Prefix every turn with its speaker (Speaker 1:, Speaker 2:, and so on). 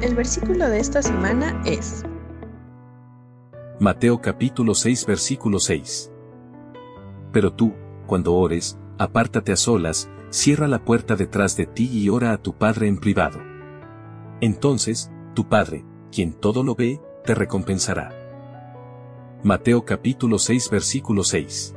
Speaker 1: El versículo de esta semana es
Speaker 2: Mateo capítulo 6 versículo 6. Pero tú, cuando ores, apártate a solas, cierra la puerta detrás de ti y ora a tu Padre en privado. Entonces, tu Padre, quien todo lo ve, te recompensará. Mateo capítulo 6 versículo 6.